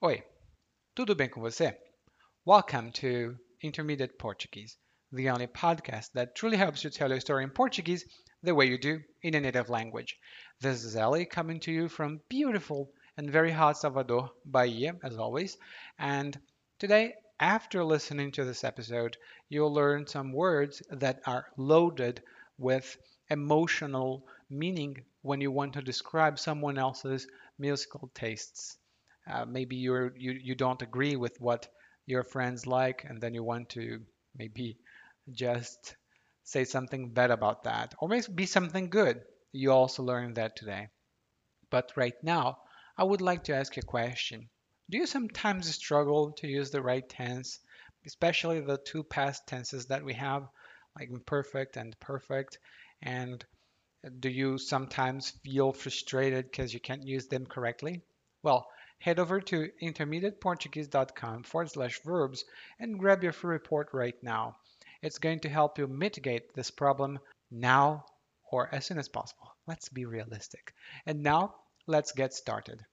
Oi, tudo bem com você? Welcome to Intermediate Portuguese, the only podcast that truly helps you tell your story in Portuguese the way you do in a native language. This is Ellie coming to you from beautiful and very hot Salvador, Bahia, as always. And today, after listening to this episode, you'll learn some words that are loaded with emotional meaning when you want to describe someone else's musical tastes. Uh, maybe you're you, you don't agree with what your friends like and then you want to maybe just say something bad about that or maybe be something good. You also learned that today. But right now i would like to ask you a question. Do you sometimes struggle to use the right tense especially the two past tenses that we have like imperfect and perfect? And do you sometimes feel frustrated because you can't use them correctly? Well head over to intermediateportuguese.com forward slash verbs and grab your free report right now. It's going to help you mitigate this problem now or as soon as possible. Let's be realistic. And now, let's get started.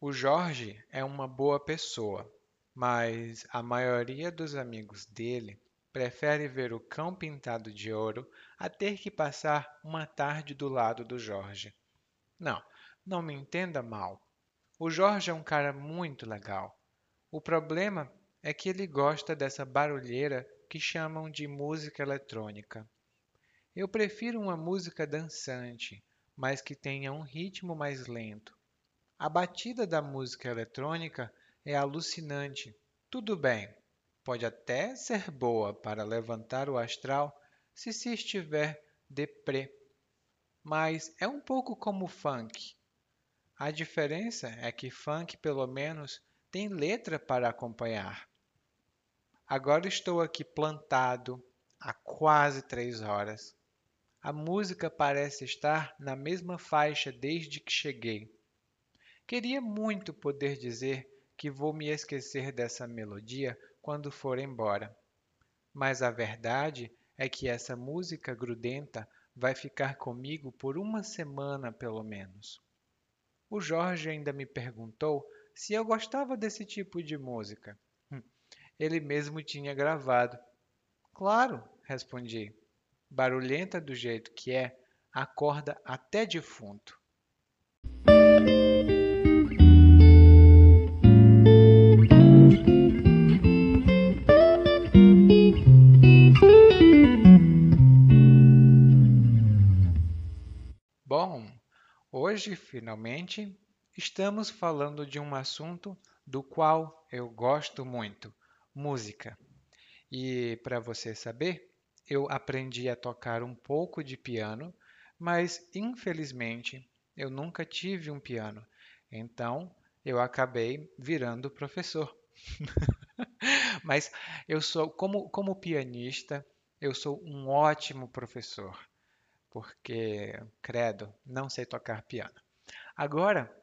O Jorge é uma boa pessoa, mas a maioria dos amigos dele prefere ver o cão pintado de ouro a ter que passar uma tarde do lado do Jorge. Não, não me entenda mal. O Jorge é um cara muito legal. O problema é que ele gosta dessa barulheira que chamam de música eletrônica. Eu prefiro uma música dançante, mas que tenha um ritmo mais lento. A batida da música eletrônica é alucinante. Tudo bem, pode até ser boa para levantar o astral se se estiver deprê, mas é um pouco como funk. A diferença é que funk pelo menos tem letra para acompanhar. Agora estou aqui plantado há quase três horas. A música parece estar na mesma faixa desde que cheguei. Queria muito poder dizer que vou me esquecer dessa melodia quando for embora. Mas a verdade é que essa música grudenta vai ficar comigo por uma semana pelo menos. O Jorge ainda me perguntou se eu gostava desse tipo de música. Hum, ele mesmo tinha gravado. Claro, respondi. Barulhenta do jeito que é, acorda até defunto. Hoje finalmente estamos falando de um assunto do qual eu gosto muito: música. E para você saber, eu aprendi a tocar um pouco de piano, mas infelizmente eu nunca tive um piano. Então eu acabei virando professor. mas eu sou, como, como pianista, eu sou um ótimo professor porque, credo, não sei tocar piano. Agora,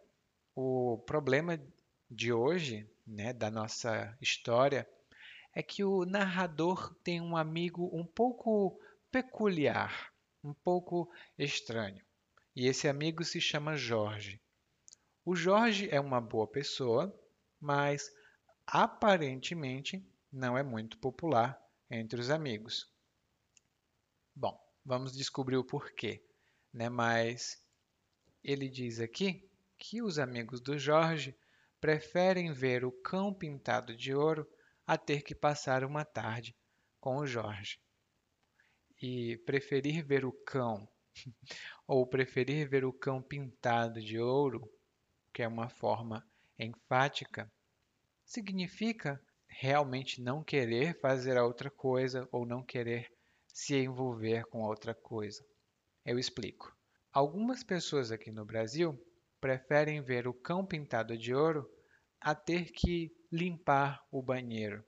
o problema de hoje, né, da nossa história, é que o narrador tem um amigo um pouco peculiar, um pouco estranho. E esse amigo se chama Jorge. O Jorge é uma boa pessoa, mas aparentemente não é muito popular entre os amigos. Bom, Vamos descobrir o porquê, né? Mas ele diz aqui que os amigos do Jorge preferem ver o cão pintado de ouro a ter que passar uma tarde com o Jorge. E preferir ver o cão ou preferir ver o cão pintado de ouro, que é uma forma enfática, significa realmente não querer fazer a outra coisa ou não querer se envolver com outra coisa. Eu explico. Algumas pessoas aqui no Brasil preferem ver o cão pintado de ouro a ter que limpar o banheiro.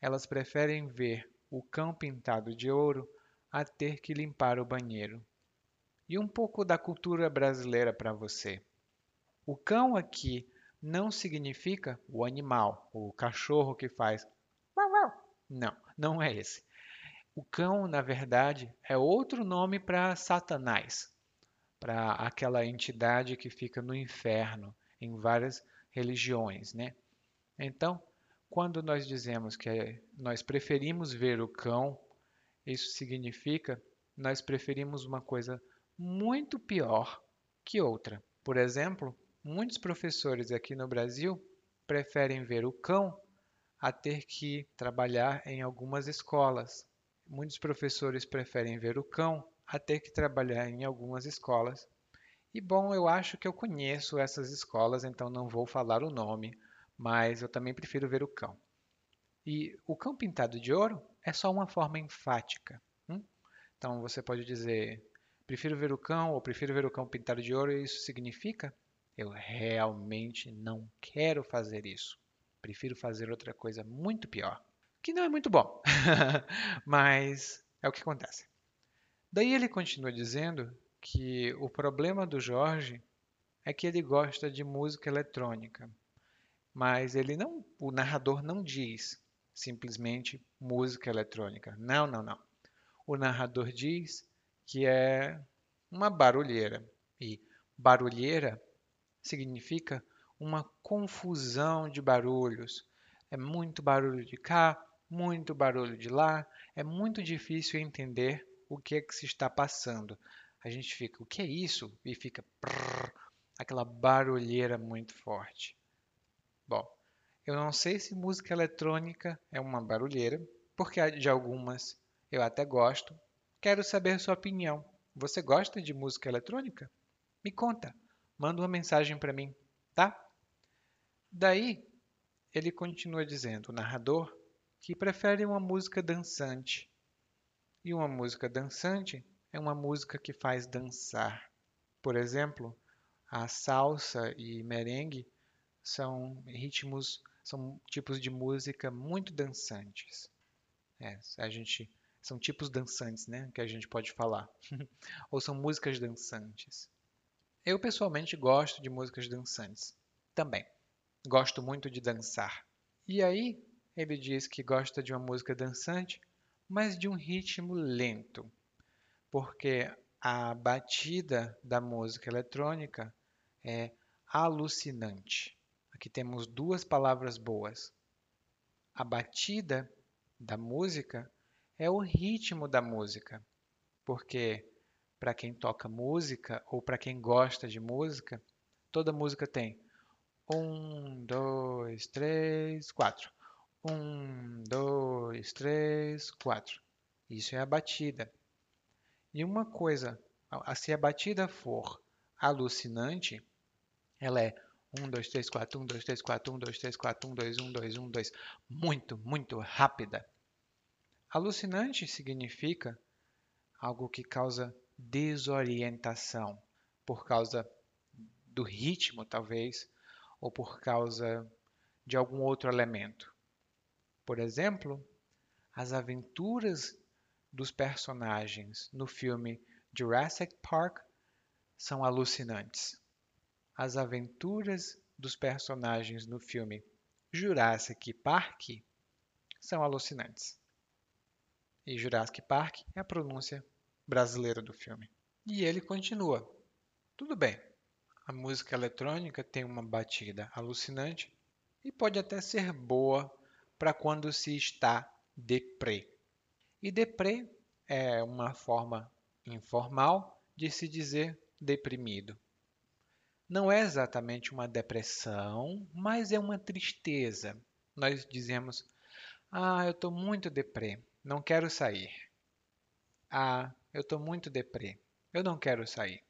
Elas preferem ver o cão pintado de ouro a ter que limpar o banheiro. E um pouco da cultura brasileira para você. O cão aqui não significa o animal, o cachorro que faz. Não, não é esse. O cão, na verdade, é outro nome para Satanás, para aquela entidade que fica no inferno em várias religiões, né? Então, quando nós dizemos que nós preferimos ver o cão, isso significa nós preferimos uma coisa muito pior que outra. Por exemplo, muitos professores aqui no Brasil preferem ver o cão a ter que trabalhar em algumas escolas. Muitos professores preferem ver o cão a ter que trabalhar em algumas escolas. E bom, eu acho que eu conheço essas escolas, então não vou falar o nome, mas eu também prefiro ver o cão. E o cão pintado de ouro é só uma forma enfática. Hum? Então você pode dizer, prefiro ver o cão ou prefiro ver o cão pintado de ouro, e isso significa eu realmente não quero fazer isso. Prefiro fazer outra coisa muito pior, que não é muito bom, mas é o que acontece. Daí ele continua dizendo que o problema do Jorge é que ele gosta de música eletrônica, mas ele não, o narrador não diz simplesmente música eletrônica. Não, não, não. O narrador diz que é uma barulheira e barulheira significa uma confusão de barulhos. É muito barulho de cá, muito barulho de lá, é muito difícil entender o que é que se está passando. A gente fica, o que é isso? E fica prrr, aquela barulheira muito forte. Bom, eu não sei se música eletrônica é uma barulheira, porque de algumas eu até gosto. Quero saber sua opinião. Você gosta de música eletrônica? Me conta, manda uma mensagem para mim, tá? Daí, ele continua dizendo, o narrador, que prefere uma música dançante. E uma música dançante é uma música que faz dançar. Por exemplo, a salsa e merengue são ritmos, são tipos de música muito dançantes. É, a gente são tipos dançantes, né, que a gente pode falar. Ou são músicas dançantes. Eu pessoalmente gosto de músicas dançantes também gosto muito de dançar. E aí ele diz que gosta de uma música dançante, mas de um ritmo lento, porque a batida da música eletrônica é alucinante. Aqui temos duas palavras boas. A batida da música é o ritmo da música, porque para quem toca música ou para quem gosta de música, toda música tem um, dois, três, quatro. Um, dois, três, quatro. Isso é a batida. E uma coisa, se a batida for alucinante, ela é 1, 2, 3, 4, 1, 2, 3, 4, 1, 2, 3, 4, 1, 2, 1, 2, 1, 2. Muito, muito rápida. Alucinante significa algo que causa desorientação, por causa do ritmo, talvez, ou por causa de algum outro elemento. Por exemplo, as aventuras dos personagens no filme Jurassic Park são alucinantes. As aventuras dos personagens no filme Jurassic Park são alucinantes. E Jurassic Park é a pronúncia brasileira do filme. E ele continua. Tudo bem, a música eletrônica tem uma batida alucinante e pode até ser boa para quando se está deprê. E deprê é uma forma informal de se dizer deprimido. Não é exatamente uma depressão, mas é uma tristeza. Nós dizemos: Ah, eu estou muito deprê, não quero sair. Ah, eu estou muito deprê, eu não quero sair.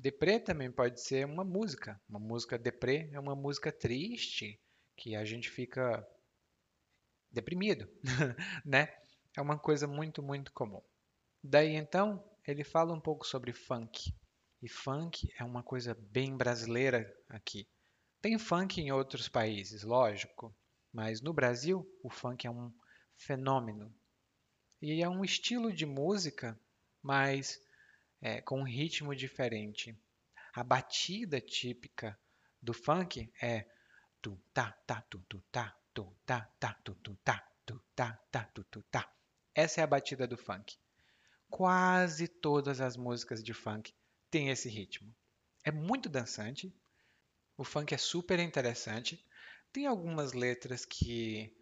Deprê também pode ser uma música. Uma música deprê é uma música triste que a gente fica deprimido, né? É uma coisa muito, muito comum. Daí então, ele fala um pouco sobre funk. E funk é uma coisa bem brasileira aqui. Tem funk em outros países, lógico, mas no Brasil o funk é um fenômeno. E é um estilo de música, mas é, com um ritmo diferente. A batida típica do funk é tu tá, tá, tu tu tá, tu tá, tá, tu tu tá, tu tá, tá, tá. Essa é a batida do funk. Quase todas as músicas de funk têm esse ritmo. É muito dançante. O funk é super interessante. Tem algumas letras que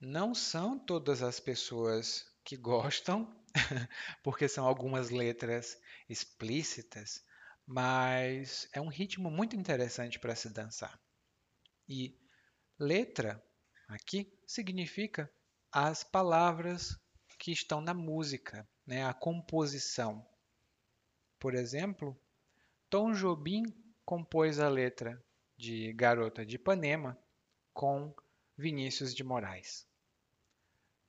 não são todas as pessoas que gostam, porque são algumas letras explícitas, mas é um ritmo muito interessante para se dançar. E letra aqui significa as palavras que estão na música, né? a composição. Por exemplo, Tom Jobim compôs a letra de Garota de Ipanema com Vinícius de Moraes.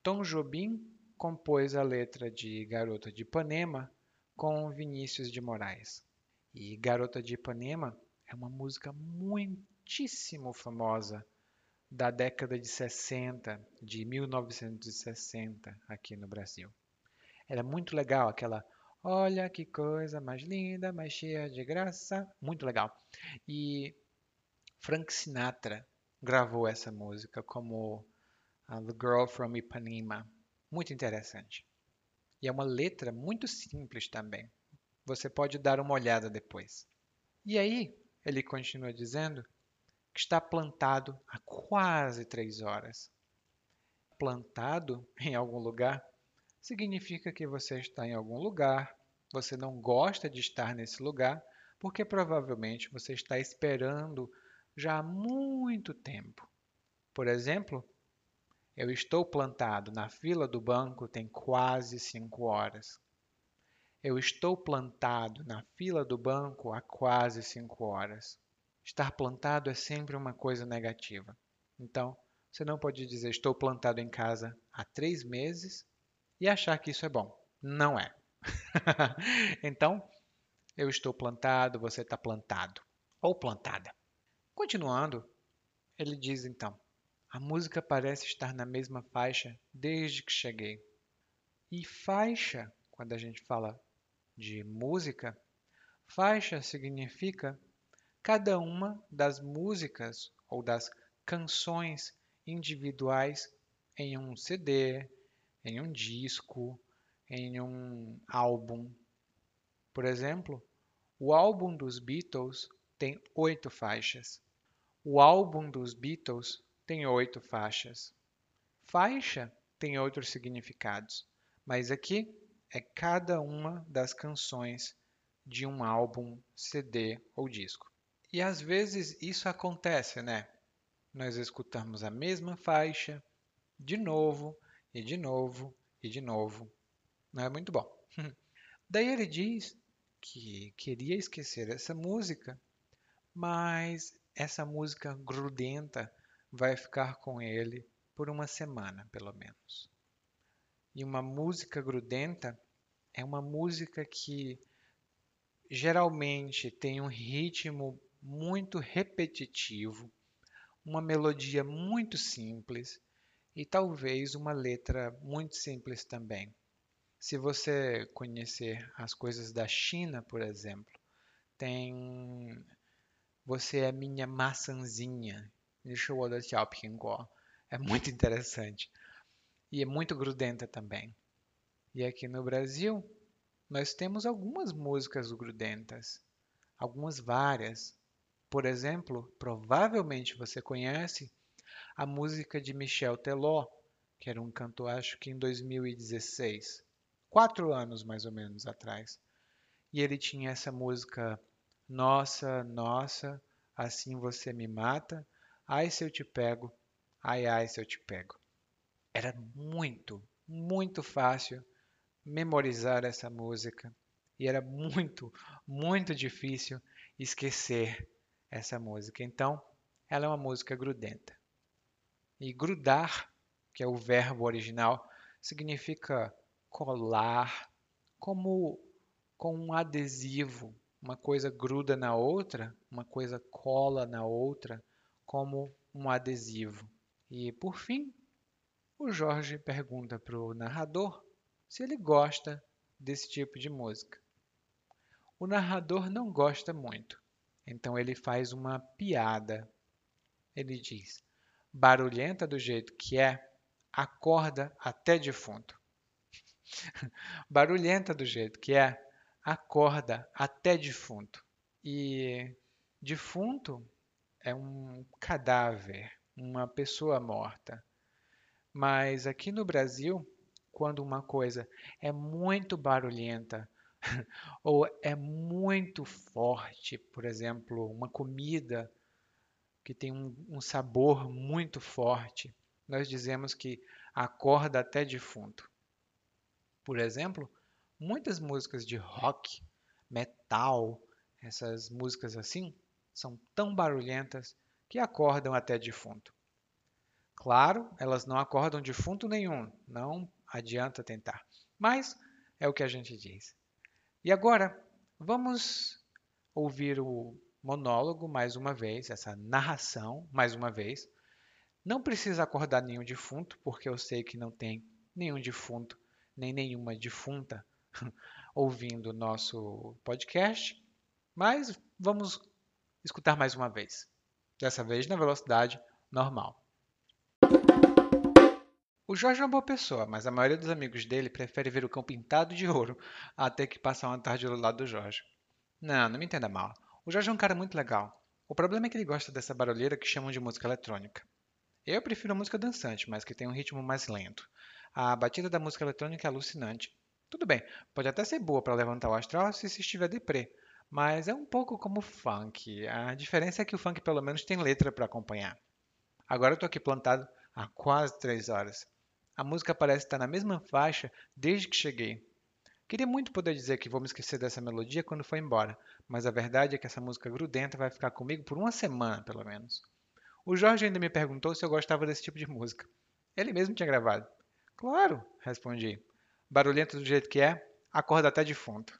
Tom Jobim compôs a letra de Garota de Ipanema com Vinícius de Moraes. E Garota de Ipanema é uma música muitíssimo famosa da década de 60, de 1960, aqui no Brasil. Era muito legal aquela Olha que coisa mais linda, mais cheia de graça. Muito legal. E Frank Sinatra gravou essa música como The Girl from Ipanema. Muito interessante. E é uma letra muito simples também. Você pode dar uma olhada depois. E aí, ele continua dizendo que está plantado há quase três horas. Plantado em algum lugar significa que você está em algum lugar, você não gosta de estar nesse lugar, porque provavelmente você está esperando já há muito tempo. Por exemplo, eu estou plantado na fila do banco tem quase cinco horas. Eu estou plantado na fila do banco há quase cinco horas. Estar plantado é sempre uma coisa negativa. Então, você não pode dizer estou plantado em casa há três meses e achar que isso é bom. Não é. então, eu estou plantado, você está plantado ou plantada. Continuando, ele diz então: a música parece estar na mesma faixa desde que cheguei. E faixa, quando a gente fala de música, faixa significa cada uma das músicas ou das canções individuais em um CD, em um disco, em um álbum. Por exemplo, o álbum dos Beatles tem oito faixas. O álbum dos Beatles tem oito faixas. Faixa tem outros significados, mas aqui é cada uma das canções de um álbum, CD ou disco. E às vezes isso acontece, né? Nós escutamos a mesma faixa de novo e de novo e de novo. Não é muito bom. Daí ele diz que queria esquecer essa música, mas essa música grudenta vai ficar com ele por uma semana, pelo menos. E uma música grudenta é uma música que geralmente tem um ritmo muito repetitivo, uma melodia muito simples e talvez uma letra muito simples também. Se você conhecer as coisas da China, por exemplo, tem Você é minha maçãzinha, é muito interessante e é muito grudenta também. E aqui no Brasil, nós temos algumas músicas grudentas, algumas várias, por exemplo, provavelmente você conhece a música de Michel Teló, que era um cantor, acho que em 2016. Quatro anos mais ou menos atrás. E ele tinha essa música Nossa, Nossa, Assim Você Me Mata, Ai se eu te pego, ai ai se eu te pego. Era muito, muito fácil memorizar essa música e era muito, muito difícil esquecer essa música. Então, ela é uma música grudenta. E grudar, que é o verbo original, significa colar, como com um adesivo. Uma coisa gruda na outra, uma coisa cola na outra como um adesivo. E, por fim, o Jorge pergunta para o narrador se ele gosta desse tipo de música. O narrador não gosta muito, então ele faz uma piada. ele diz: barulhenta do jeito que é, acorda até defunto. barulhenta do jeito que é, acorda até defunto. E defunto é um cadáver, uma pessoa morta. Mas aqui no Brasil, quando uma coisa é muito barulhenta ou é muito forte, por exemplo, uma comida que tem um, um sabor muito forte, nós dizemos que acorda até defunto. Por exemplo, muitas músicas de rock, metal, essas músicas assim, são tão barulhentas que acordam até defunto. Claro, elas não acordam defunto nenhum, não adianta tentar. Mas é o que a gente diz. E agora, vamos ouvir o monólogo mais uma vez, essa narração mais uma vez. Não precisa acordar nenhum defunto, porque eu sei que não tem nenhum defunto, nem nenhuma defunta ouvindo o nosso podcast, mas vamos escutar mais uma vez. Dessa vez na velocidade normal. O Jorge é uma boa pessoa, mas a maioria dos amigos dele prefere ver o cão pintado de ouro a ter que passar uma tarde do lado do Jorge. Não, não me entenda mal. O Jorge é um cara muito legal. O problema é que ele gosta dessa barulheira que chamam de música eletrônica. Eu prefiro a música dançante, mas que tem um ritmo mais lento. A batida da música eletrônica é alucinante. Tudo bem, pode até ser boa para levantar o astral se se estiver deprê, mas é um pouco como funk. A diferença é que o funk pelo menos tem letra para acompanhar. Agora eu estou aqui plantado há quase três horas. A música parece estar na mesma faixa desde que cheguei. Queria muito poder dizer que vou me esquecer dessa melodia quando for embora, mas a verdade é que essa música grudenta vai ficar comigo por uma semana, pelo menos. O Jorge ainda me perguntou se eu gostava desse tipo de música. Ele mesmo tinha gravado. Claro, respondi. Barulhento do jeito que é, acorda até defunto.